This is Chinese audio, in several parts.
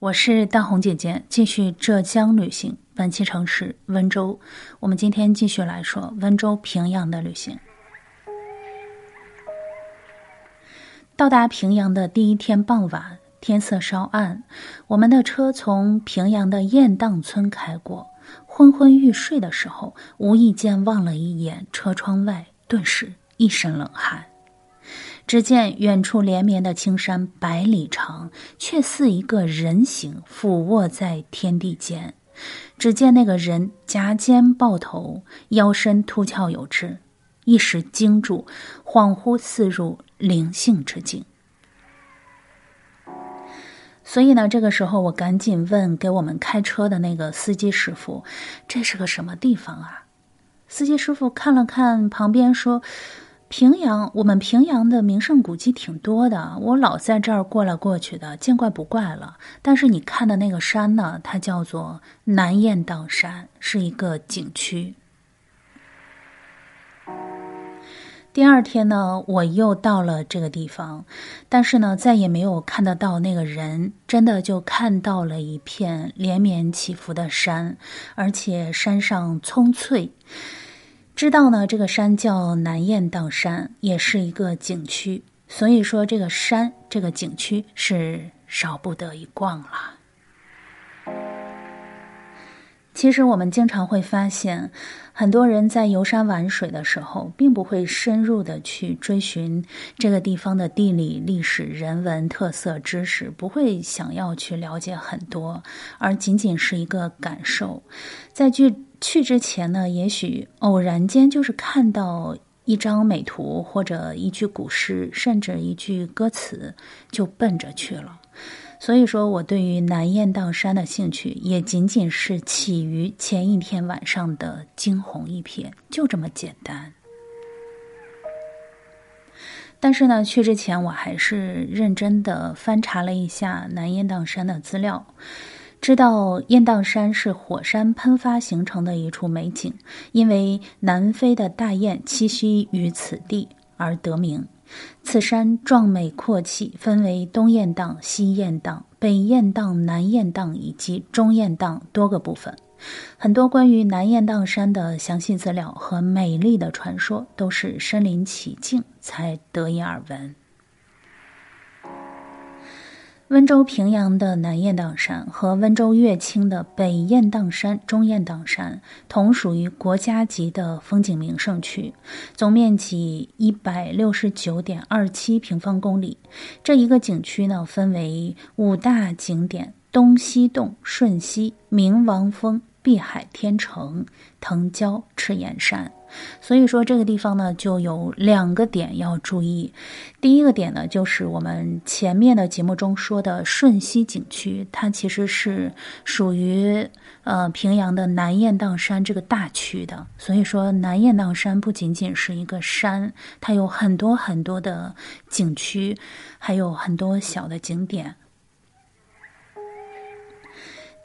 我是大红姐姐，继续浙江旅行。本期城市温州，我们今天继续来说温州平阳的旅行。到达平阳的第一天傍晚，天色稍暗，我们的车从平阳的雁荡村开过。昏昏欲睡的时候，无意间望了一眼车窗外，顿时一身冷汗。只见远处连绵的青山百里长，却似一个人形俯卧在天地间。只见那个人夹肩抱头，腰身突翘有致，一时惊住，恍惚似入灵性之境。所以呢，这个时候我赶紧问给我们开车的那个司机师傅：“这是个什么地方啊？”司机师傅看了看旁边，说。平阳，我们平阳的名胜古迹挺多的，我老在这儿过来过去的，见怪不怪了。但是你看的那个山呢，它叫做南雁荡山，是一个景区。第二天呢，我又到了这个地方，但是呢，再也没有看得到那个人，真的就看到了一片连绵起伏的山，而且山上葱翠。知道呢，这个山叫南雁荡山，也是一个景区，所以说这个山这个景区是少不得一逛了。其实我们经常会发现，很多人在游山玩水的时候，并不会深入的去追寻这个地方的地理、历史、人文特色知识，不会想要去了解很多，而仅仅是一个感受，在去。去之前呢，也许偶然间就是看到一张美图或者一句古诗，甚至一句歌词，就奔着去了。所以说我对于南雁荡山的兴趣，也仅仅是起于前一天晚上的惊鸿一瞥，就这么简单。但是呢，去之前我还是认真的翻查了一下南雁荡山的资料。知道雁荡山是火山喷发形成的一处美景，因为南飞的大雁栖息于此地而得名。此山壮美阔气，分为东雁荡、西雁荡、北雁荡、南雁荡以及中雁荡多个部分。很多关于南雁荡山的详细资料和美丽的传说，都是身临其境才得以耳闻。温州平阳的南雁荡山和温州乐清的北雁荡山、中雁荡山同属于国家级的风景名胜区，总面积一百六十九点二七平方公里。这一个景区呢，分为五大景点：东西洞、顺溪、明王峰、碧海天成、藤椒、赤岩山。所以说这个地方呢，就有两个点要注意。第一个点呢，就是我们前面的节目中说的顺溪景区，它其实是属于呃平阳的南雁荡山这个大区的。所以说，南雁荡山不仅仅是一个山，它有很多很多的景区，还有很多小的景点。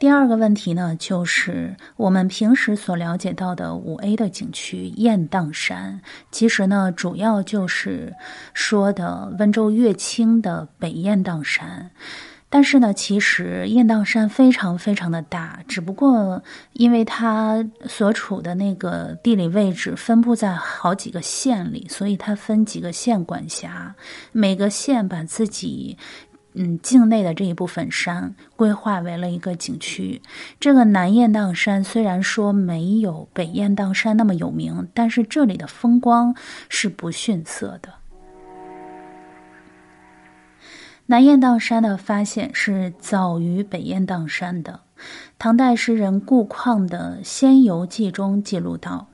第二个问题呢，就是我们平时所了解到的五 A 的景区雁荡山，其实呢，主要就是说的温州乐清的北雁荡山。但是呢，其实雁荡山非常非常的大，只不过因为它所处的那个地理位置分布在好几个县里，所以它分几个县管辖，每个县把自己。嗯，境内的这一部分山规划为了一个景区。这个南雁荡山虽然说没有北雁荡山那么有名，但是这里的风光是不逊色的。南雁荡山的发现是早于北雁荡山的，唐代诗人顾况的《仙游记》中记录到。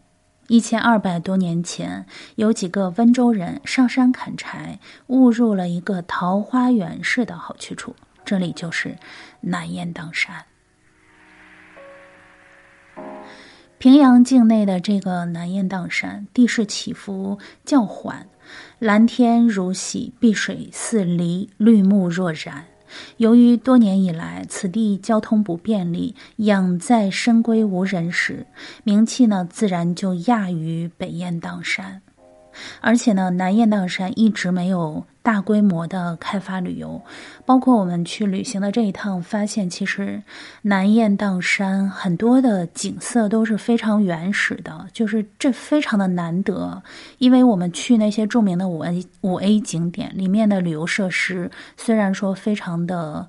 一千二百多年前，有几个温州人上山砍柴，误入了一个桃花源式的好去处，这里就是南雁荡山。平阳境内的这个南雁荡山，地势起伏较缓，蓝天如洗，碧水似梨，绿木若染。由于多年以来此地交通不便利，养在深闺无人时，名气呢自然就亚于北雁荡山。而且呢，南雁荡山一直没有大规模的开发旅游，包括我们去旅行的这一趟，发现其实南雁荡山很多的景色都是非常原始的，就是这非常的难得。因为我们去那些著名的五 A 五 A 景点里面的旅游设施，虽然说非常的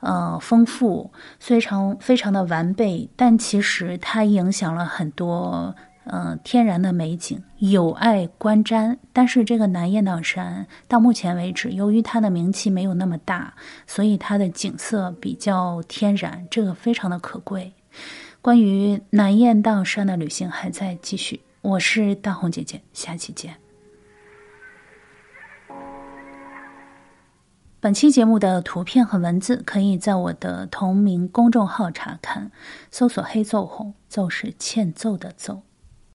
呃丰富，非常非常的完备，但其实它影响了很多。嗯，天然的美景有碍观瞻。但是这个南雁荡山到目前为止，由于它的名气没有那么大，所以它的景色比较天然，这个非常的可贵。关于南雁荡山的旅行还在继续。我是大红姐姐，下期见。本期节目的图片和文字可以在我的同名公众号查看，搜索“黑奏红”，奏是欠揍的奏。